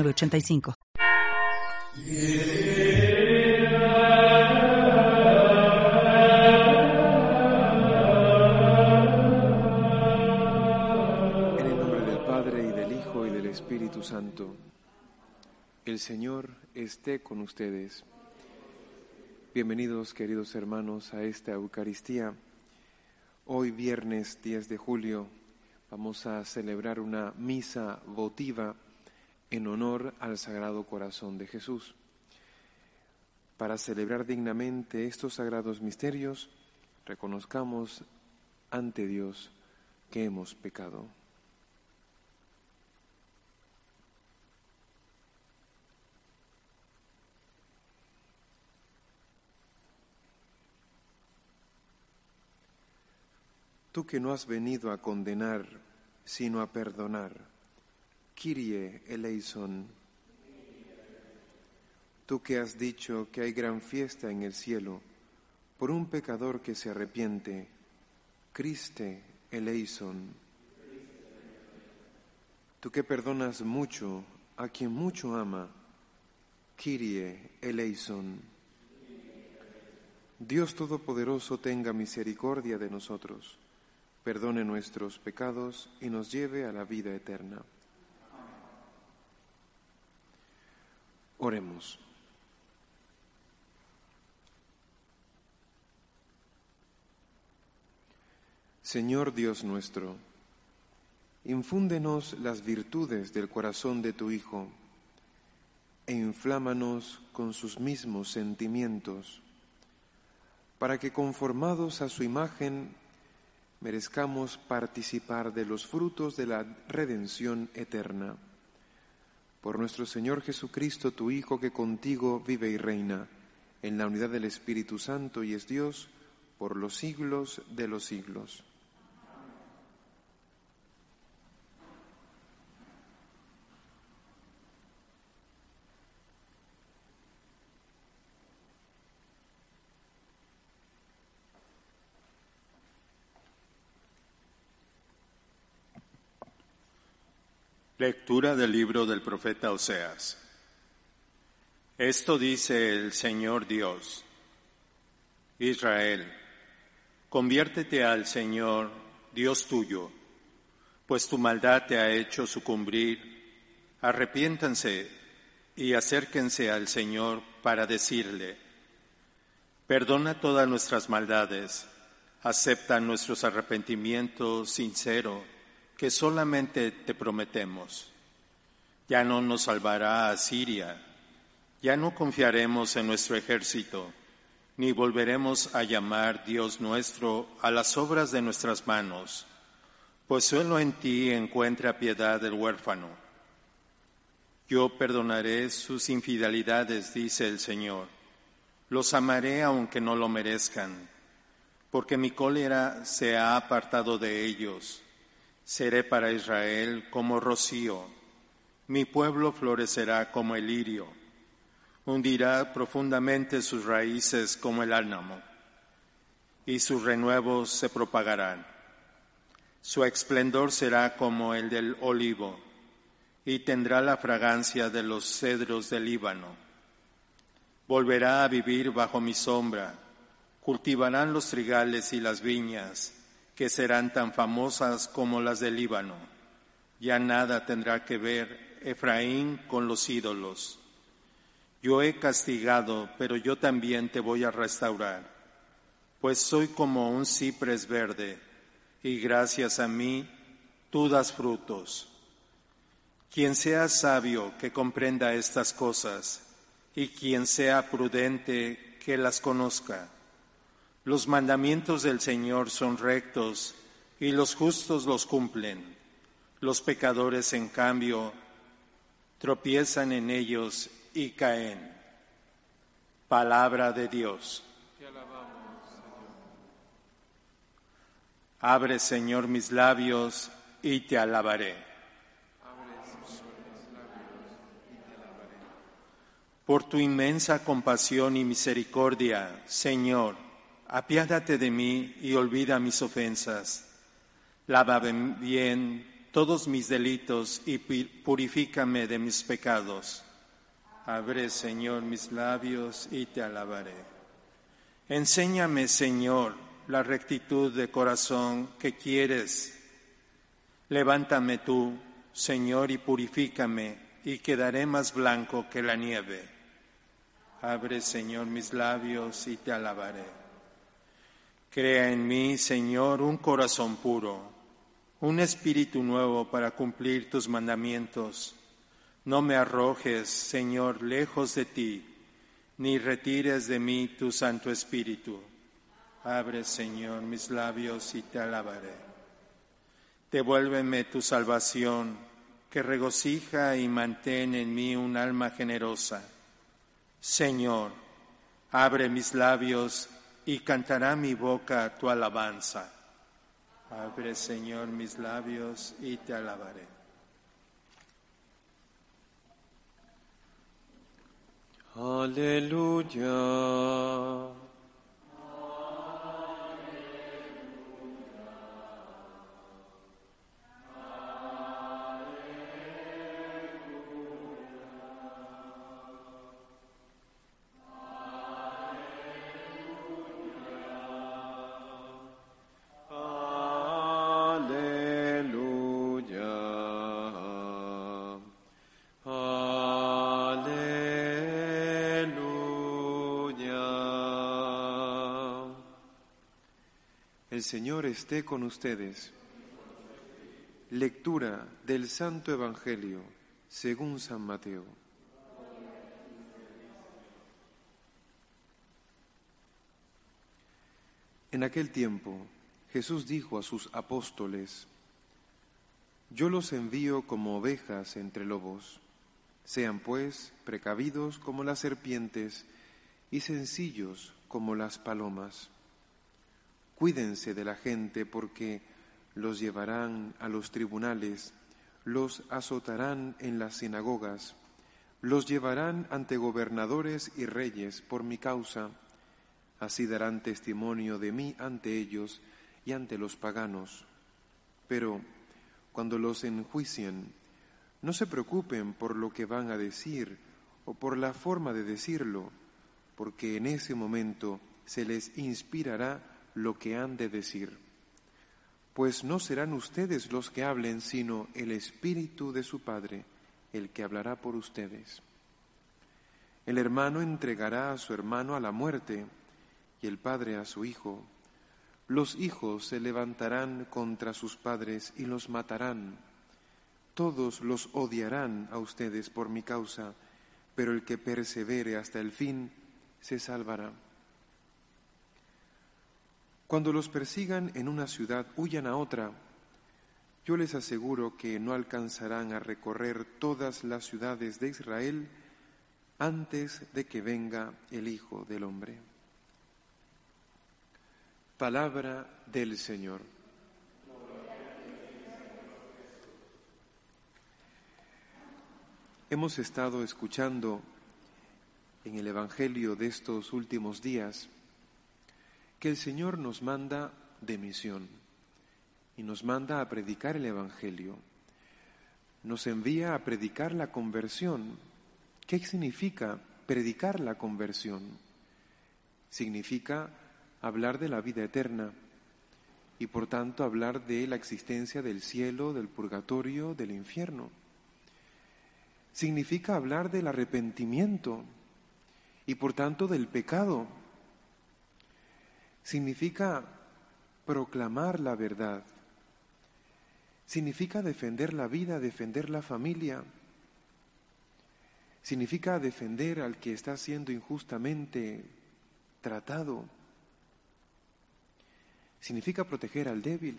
85 En el nombre del Padre y del Hijo y del Espíritu Santo, el Señor esté con ustedes. Bienvenidos, queridos hermanos, a esta Eucaristía. Hoy, viernes 10 de julio, vamos a celebrar una misa votiva en honor al Sagrado Corazón de Jesús. Para celebrar dignamente estos sagrados misterios, reconozcamos ante Dios que hemos pecado. Tú que no has venido a condenar, sino a perdonar, Kyrie eleison. Tú que has dicho que hay gran fiesta en el cielo por un pecador que se arrepiente, Christe eleison. Tú que perdonas mucho a quien mucho ama, Kyrie eleison. Dios Todopoderoso tenga misericordia de nosotros, perdone nuestros pecados y nos lleve a la vida eterna. Oremos. Señor Dios nuestro, infúndenos las virtudes del corazón de tu Hijo e inflámanos con sus mismos sentimientos, para que conformados a su imagen merezcamos participar de los frutos de la redención eterna. Por nuestro Señor Jesucristo, tu Hijo, que contigo vive y reina en la unidad del Espíritu Santo y es Dios por los siglos de los siglos. Lectura del libro del profeta Oseas. Esto dice el Señor Dios. Israel, conviértete al Señor, Dios tuyo, pues tu maldad te ha hecho sucumbir. Arrepiéntanse y acérquense al Señor para decirle, perdona todas nuestras maldades, acepta nuestros arrepentimientos sinceros que solamente te prometemos. Ya no nos salvará a Siria, ya no confiaremos en nuestro ejército, ni volveremos a llamar Dios nuestro a las obras de nuestras manos, pues solo en ti encuentra piedad el huérfano. Yo perdonaré sus infidelidades, dice el Señor. Los amaré aunque no lo merezcan, porque mi cólera se ha apartado de ellos Seré para Israel como rocío, mi pueblo florecerá como el lirio, hundirá profundamente sus raíces como el álamo, y sus renuevos se propagarán. Su esplendor será como el del olivo, y tendrá la fragancia de los cedros del Líbano. Volverá a vivir bajo mi sombra, cultivarán los trigales y las viñas, que serán tan famosas como las del Líbano. Ya nada tendrá que ver Efraín con los ídolos. Yo he castigado, pero yo también te voy a restaurar, pues soy como un cipres verde, y gracias a mí tú das frutos. Quien sea sabio que comprenda estas cosas, y quien sea prudente que las conozca. Los mandamientos del Señor son rectos y los justos los cumplen. Los pecadores, en cambio, tropiezan en ellos y caen. Palabra de Dios. Abre, Señor, mis labios y te alabaré. Por tu inmensa compasión y misericordia, Señor, apiádate de mí y olvida mis ofensas. Lava bien todos mis delitos y purifícame de mis pecados. Abre, Señor, mis labios y te alabaré. Enséñame, Señor, la rectitud de corazón que quieres. Levántame tú, Señor, y purifícame, y quedaré más blanco que la nieve. Abre, Señor, mis labios y te alabaré. Crea en mí, Señor, un corazón puro, un espíritu nuevo para cumplir tus mandamientos. No me arrojes, Señor, lejos de ti, ni retires de mí tu Santo Espíritu. Abre, Señor, mis labios y te alabaré. Devuélveme tu salvación, que regocija y mantén en mí un alma generosa. Señor, abre mis labios y cantará mi boca tu alabanza. Abre, Señor, mis labios y te alabaré. Aleluya. El Señor esté con ustedes. Lectura del Santo Evangelio según San Mateo. En aquel tiempo Jesús dijo a sus apóstoles, Yo los envío como ovejas entre lobos. Sean pues precavidos como las serpientes y sencillos como las palomas. Cuídense de la gente porque los llevarán a los tribunales, los azotarán en las sinagogas, los llevarán ante gobernadores y reyes por mi causa, así darán testimonio de mí ante ellos y ante los paganos. Pero cuando los enjuicien, no se preocupen por lo que van a decir o por la forma de decirlo, porque en ese momento se les inspirará lo que han de decir. Pues no serán ustedes los que hablen, sino el Espíritu de su Padre, el que hablará por ustedes. El hermano entregará a su hermano a la muerte y el padre a su hijo. Los hijos se levantarán contra sus padres y los matarán. Todos los odiarán a ustedes por mi causa, pero el que persevere hasta el fin se salvará. Cuando los persigan en una ciudad, huyan a otra. Yo les aseguro que no alcanzarán a recorrer todas las ciudades de Israel antes de que venga el Hijo del Hombre. Palabra del Señor. Hemos estado escuchando en el Evangelio de estos últimos días que el Señor nos manda de misión y nos manda a predicar el Evangelio. Nos envía a predicar la conversión. ¿Qué significa predicar la conversión? Significa hablar de la vida eterna y por tanto hablar de la existencia del cielo, del purgatorio, del infierno. Significa hablar del arrepentimiento y por tanto del pecado significa proclamar la verdad, significa defender la vida, defender la familia, significa defender al que está siendo injustamente tratado, significa proteger al débil.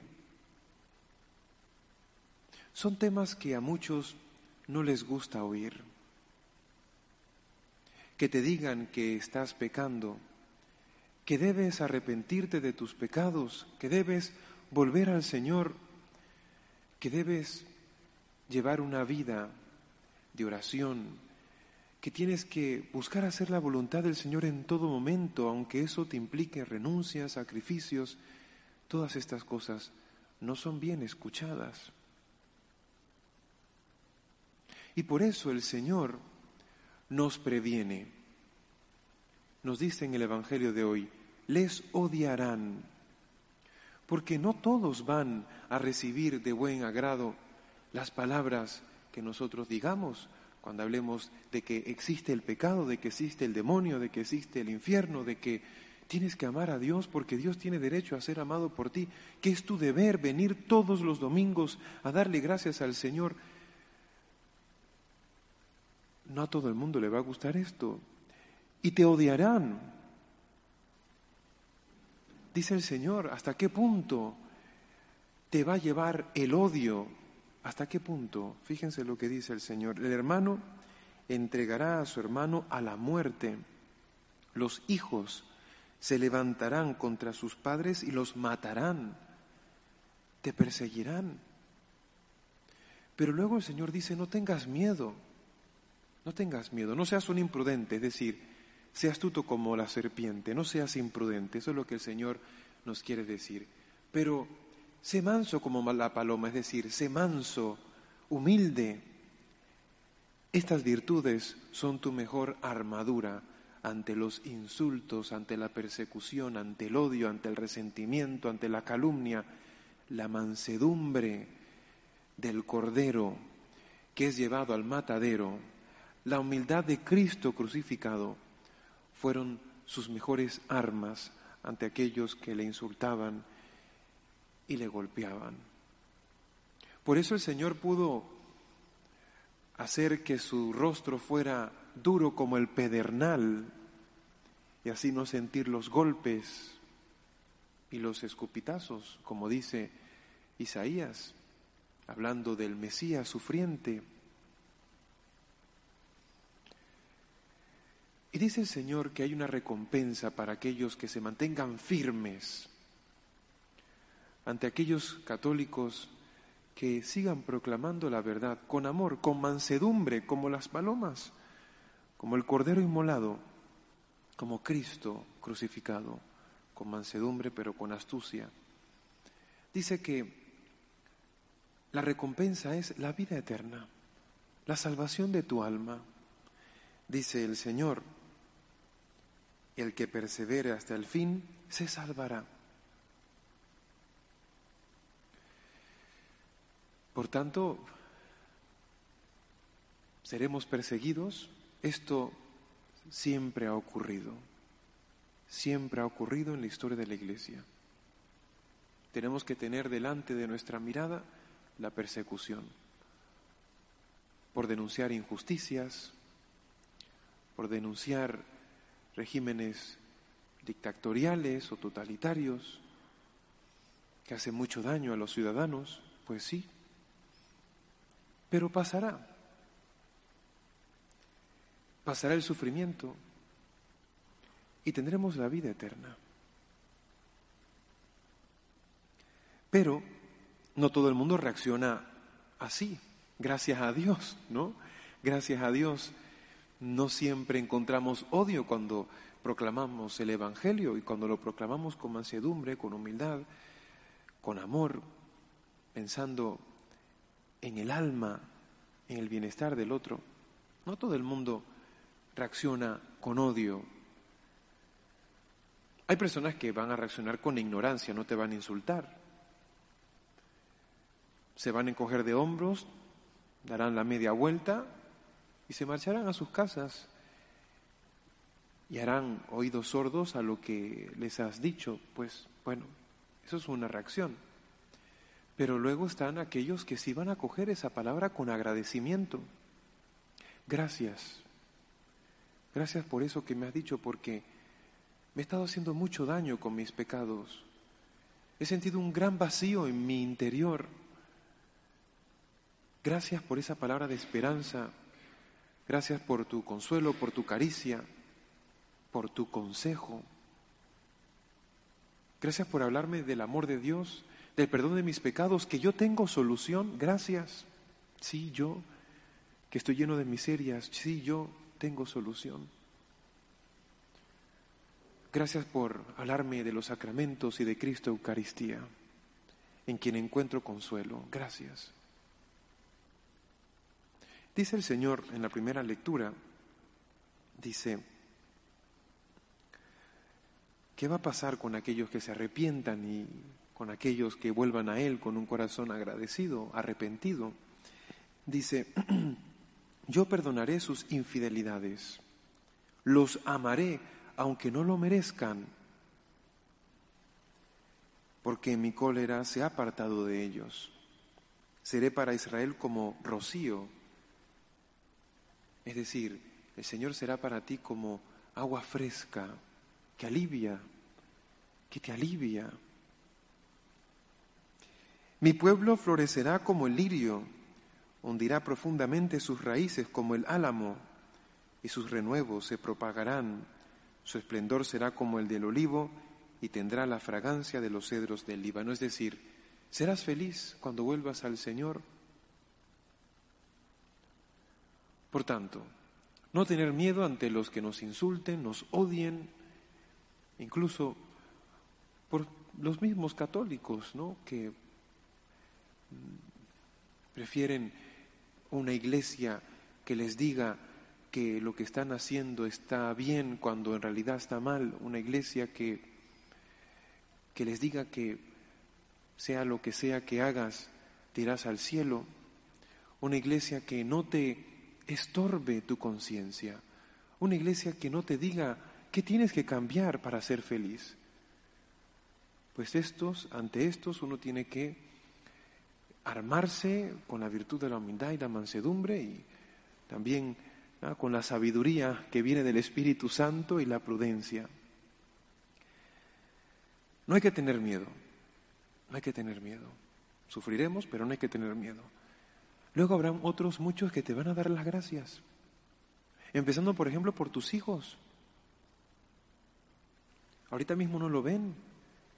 Son temas que a muchos no les gusta oír. Que te digan que estás pecando, que debes arrepentirte de tus pecados, que debes volver al Señor, que debes llevar una vida de oración, que tienes que buscar hacer la voluntad del Señor en todo momento, aunque eso te implique renuncias, sacrificios, todas estas cosas no son bien escuchadas. Y por eso el Señor nos previene. Nos dice en el Evangelio de hoy, les odiarán, porque no todos van a recibir de buen agrado las palabras que nosotros digamos cuando hablemos de que existe el pecado, de que existe el demonio, de que existe el infierno, de que tienes que amar a Dios porque Dios tiene derecho a ser amado por ti, que es tu deber venir todos los domingos a darle gracias al Señor no a todo el mundo le va a gustar esto. Y te odiarán. Dice el Señor, ¿hasta qué punto te va a llevar el odio? ¿Hasta qué punto? Fíjense lo que dice el Señor. El hermano entregará a su hermano a la muerte. Los hijos se levantarán contra sus padres y los matarán. Te perseguirán. Pero luego el Señor dice, no tengas miedo. No tengas miedo, no seas un imprudente, es decir, sea astuto como la serpiente, no seas imprudente, eso es lo que el Señor nos quiere decir. Pero sé manso como la paloma, es decir, sé manso, humilde. Estas virtudes son tu mejor armadura ante los insultos, ante la persecución, ante el odio, ante el resentimiento, ante la calumnia, la mansedumbre del cordero que es llevado al matadero la humildad de Cristo crucificado fueron sus mejores armas ante aquellos que le insultaban y le golpeaban. Por eso el Señor pudo hacer que su rostro fuera duro como el pedernal y así no sentir los golpes y los escupitazos, como dice Isaías, hablando del Mesías sufriente. Y dice el Señor que hay una recompensa para aquellos que se mantengan firmes ante aquellos católicos que sigan proclamando la verdad con amor, con mansedumbre, como las palomas, como el cordero inmolado, como Cristo crucificado, con mansedumbre pero con astucia. Dice que la recompensa es la vida eterna, la salvación de tu alma. Dice el Señor, el que persevere hasta el fin se salvará. Por tanto, seremos perseguidos. Esto siempre ha ocurrido. Siempre ha ocurrido en la historia de la Iglesia. Tenemos que tener delante de nuestra mirada la persecución por denunciar injusticias, por denunciar regímenes dictatoriales o totalitarios que hacen mucho daño a los ciudadanos, pues sí, pero pasará. Pasará el sufrimiento y tendremos la vida eterna. Pero no todo el mundo reacciona así, gracias a Dios, ¿no? Gracias a Dios no siempre encontramos odio cuando proclamamos el Evangelio y cuando lo proclamamos con mansedumbre, con humildad, con amor, pensando en el alma, en el bienestar del otro. No todo el mundo reacciona con odio. Hay personas que van a reaccionar con ignorancia, no te van a insultar. Se van a encoger de hombros, darán la media vuelta y se marcharán a sus casas y harán oídos sordos a lo que les has dicho. Pues bueno, eso es una reacción. Pero luego están aquellos que sí van a coger esa palabra con agradecimiento. Gracias. Gracias por eso que me has dicho, porque me he estado haciendo mucho daño con mis pecados. He sentido un gran vacío en mi interior. Gracias por esa palabra de esperanza. Gracias por tu consuelo, por tu caricia, por tu consejo. Gracias por hablarme del amor de Dios, del perdón de mis pecados, que yo tengo solución. Gracias. Sí, yo, que estoy lleno de miserias. Sí, yo tengo solución. Gracias por hablarme de los sacramentos y de Cristo Eucaristía, en quien encuentro consuelo. Gracias. Dice el Señor en la primera lectura, dice, ¿qué va a pasar con aquellos que se arrepientan y con aquellos que vuelvan a Él con un corazón agradecido, arrepentido? Dice, yo perdonaré sus infidelidades, los amaré aunque no lo merezcan, porque mi cólera se ha apartado de ellos. Seré para Israel como rocío, es decir, el Señor será para ti como agua fresca que alivia, que te alivia. Mi pueblo florecerá como el lirio, hundirá profundamente sus raíces como el álamo, y sus renuevos se propagarán su esplendor será como el del olivo y tendrá la fragancia de los cedros del Líbano. Es decir, serás feliz cuando vuelvas al Señor. Por tanto, no tener miedo ante los que nos insulten, nos odien, incluso por los mismos católicos, ¿no? Que prefieren una iglesia que les diga que lo que están haciendo está bien cuando en realidad está mal, una iglesia que, que les diga que sea lo que sea que hagas, te irás al cielo, una iglesia que no te estorbe tu conciencia, una iglesia que no te diga qué tienes que cambiar para ser feliz. Pues estos, ante estos uno tiene que armarse con la virtud de la humildad y la mansedumbre y también con la sabiduría que viene del Espíritu Santo y la prudencia. No hay que tener miedo, no hay que tener miedo. Sufriremos, pero no hay que tener miedo. Luego habrán otros muchos que te van a dar las gracias. Empezando, por ejemplo, por tus hijos. Ahorita mismo no lo ven,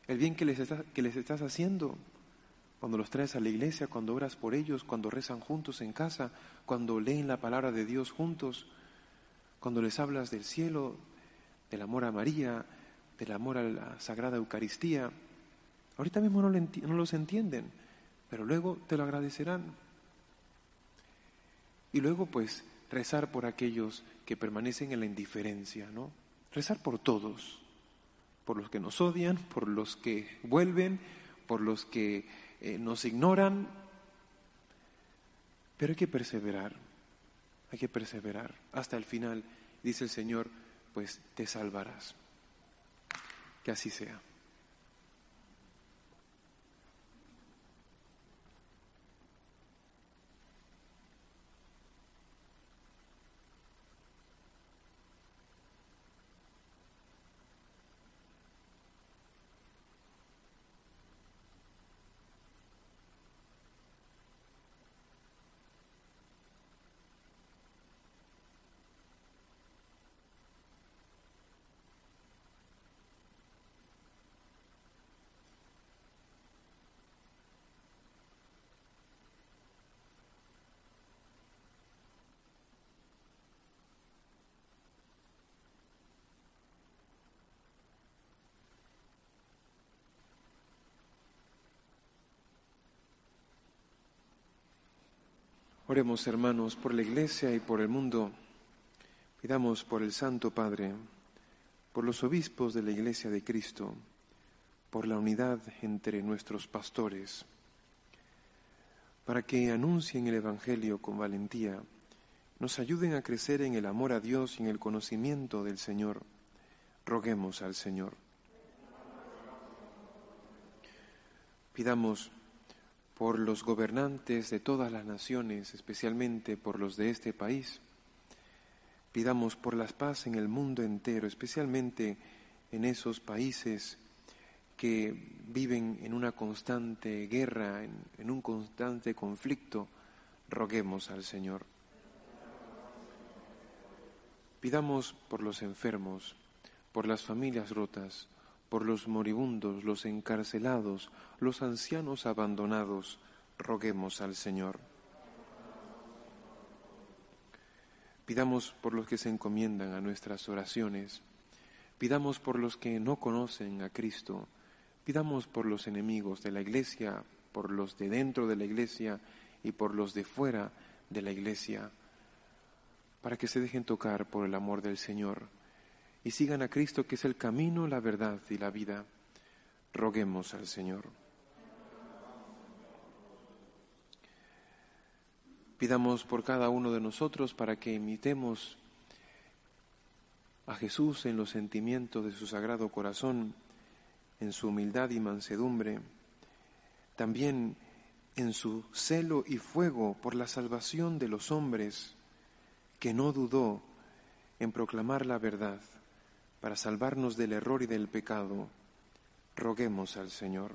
el bien que les, que les estás haciendo cuando los traes a la iglesia, cuando oras por ellos, cuando rezan juntos en casa, cuando leen la palabra de Dios juntos, cuando les hablas del cielo, del amor a María, del amor a la Sagrada Eucaristía. Ahorita mismo no, no los entienden, pero luego te lo agradecerán. Y luego pues rezar por aquellos que permanecen en la indiferencia, ¿no? Rezar por todos, por los que nos odian, por los que vuelven, por los que eh, nos ignoran, pero hay que perseverar, hay que perseverar hasta el final. Dice el Señor, pues te salvarás. Que así sea. Oremos, hermanos, por la Iglesia y por el mundo. Pidamos por el Santo Padre, por los obispos de la Iglesia de Cristo, por la unidad entre nuestros pastores, para que anuncien el Evangelio con valentía, nos ayuden a crecer en el amor a Dios y en el conocimiento del Señor. Roguemos al Señor. Pidamos por los gobernantes de todas las naciones, especialmente por los de este país. Pidamos por la paz en el mundo entero, especialmente en esos países que viven en una constante guerra, en, un constante conflicto, Roguemos al Señor. Pidamos por los enfermos, por las familias rotas, por los moribundos, los encarcelados, los ancianos abandonados, roguemos al Señor. Pidamos por los que se encomiendan a nuestras oraciones, pidamos por los que no conocen a Cristo, pidamos por los enemigos de la Iglesia, por los de dentro de la Iglesia y por los de fuera de la Iglesia para que se dejen tocar por el amor del Señor y sigan a Cristo que es el camino, la verdad y la vida. Roguemos al Señor. Pidamos por cada uno de nosotros para que imitemos a Jesús en los sentimientos de su sagrado corazón, en su humildad y mansedumbre, también en su celo y fuego por la salvación de los hombres que no dudó en proclamar la verdad para salvarnos del error y del pecado, roguemos al Señor.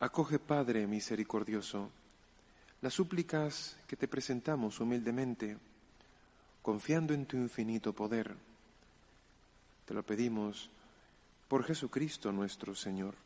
Acoge, Padre misericordioso, las súplicas que te presentamos humildemente, confiando en tu infinito poder. Te lo pedimos por Jesucristo nuestro Señor.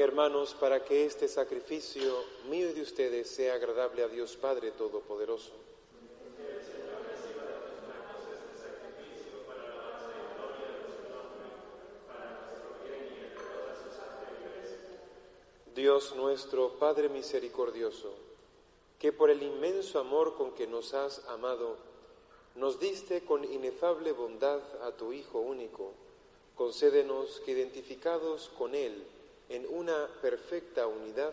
Hermanos para que este sacrificio mío y de ustedes sea agradable a Dios Padre Todopoderoso. Dios nuestro, Padre misericordioso, que por el inmenso amor con que nos has amado, nos diste con inefable bondad a tu Hijo único, concédenos que identificados con Él, en una perfecta unidad,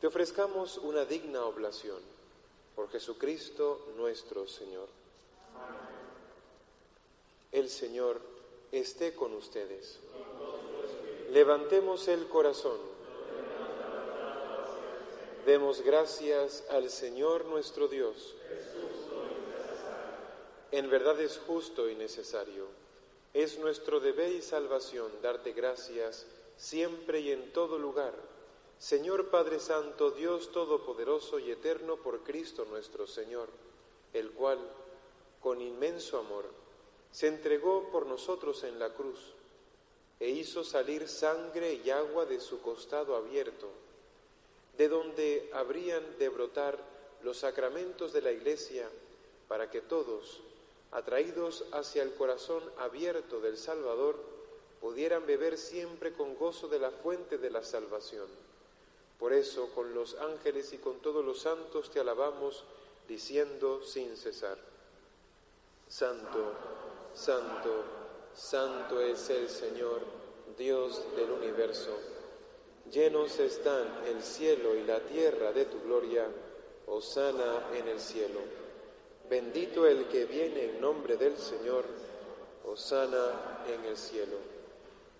te ofrezcamos una digna oblación por Jesucristo nuestro Señor. El Señor esté con ustedes. Levantemos el corazón. Demos gracias al Señor nuestro Dios. En verdad es justo y necesario. Es nuestro deber y salvación darte gracias siempre y en todo lugar. Señor Padre Santo, Dios Todopoderoso y Eterno por Cristo nuestro Señor, el cual, con inmenso amor, se entregó por nosotros en la cruz e hizo salir sangre y agua de su costado abierto, de donde habrían de brotar los sacramentos de la Iglesia para que todos, atraídos hacia el corazón abierto del Salvador, pudieran beber siempre con gozo de la fuente de la salvación. Por eso, con los ángeles y con todos los santos te alabamos, diciendo sin cesar, Santo, Santo, Santo es el Señor, Dios del universo. Llenos están el cielo y la tierra de tu gloria, sana en el cielo. Bendito el que viene en nombre del Señor, sana en el cielo.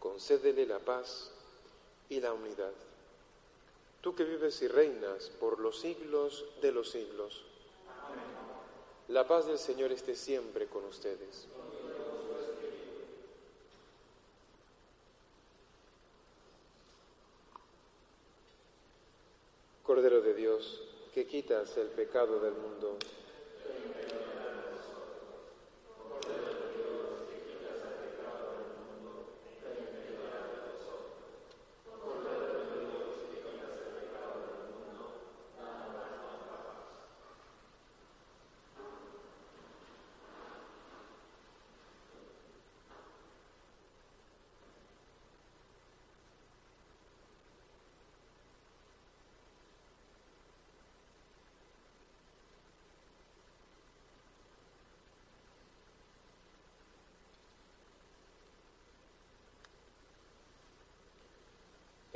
concédele la paz y la unidad. Tú que vives y reinas por los siglos de los siglos. La paz del Señor esté siempre con ustedes. Cordero de Dios, que quitas el pecado del mundo.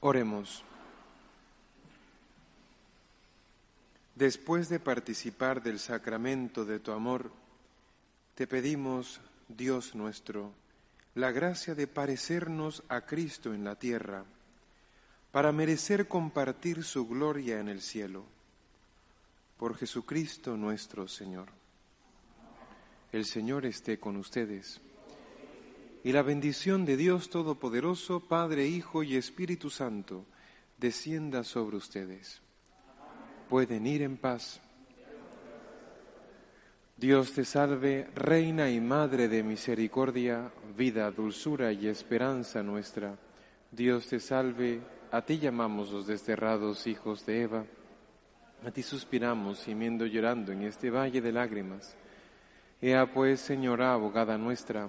Oremos. Después de participar del sacramento de tu amor, te pedimos, Dios nuestro, la gracia de parecernos a Cristo en la tierra, para merecer compartir su gloria en el cielo. Por Jesucristo nuestro Señor. El Señor esté con ustedes. Y la bendición de Dios Todopoderoso, Padre, Hijo y Espíritu Santo, descienda sobre ustedes. Pueden ir en paz. Dios te salve, Reina y Madre de Misericordia, vida, dulzura y esperanza nuestra. Dios te salve, a ti llamamos los desterrados hijos de Eva. A ti suspiramos, gimiendo llorando en este valle de lágrimas. Ea pues, Señora, abogada nuestra,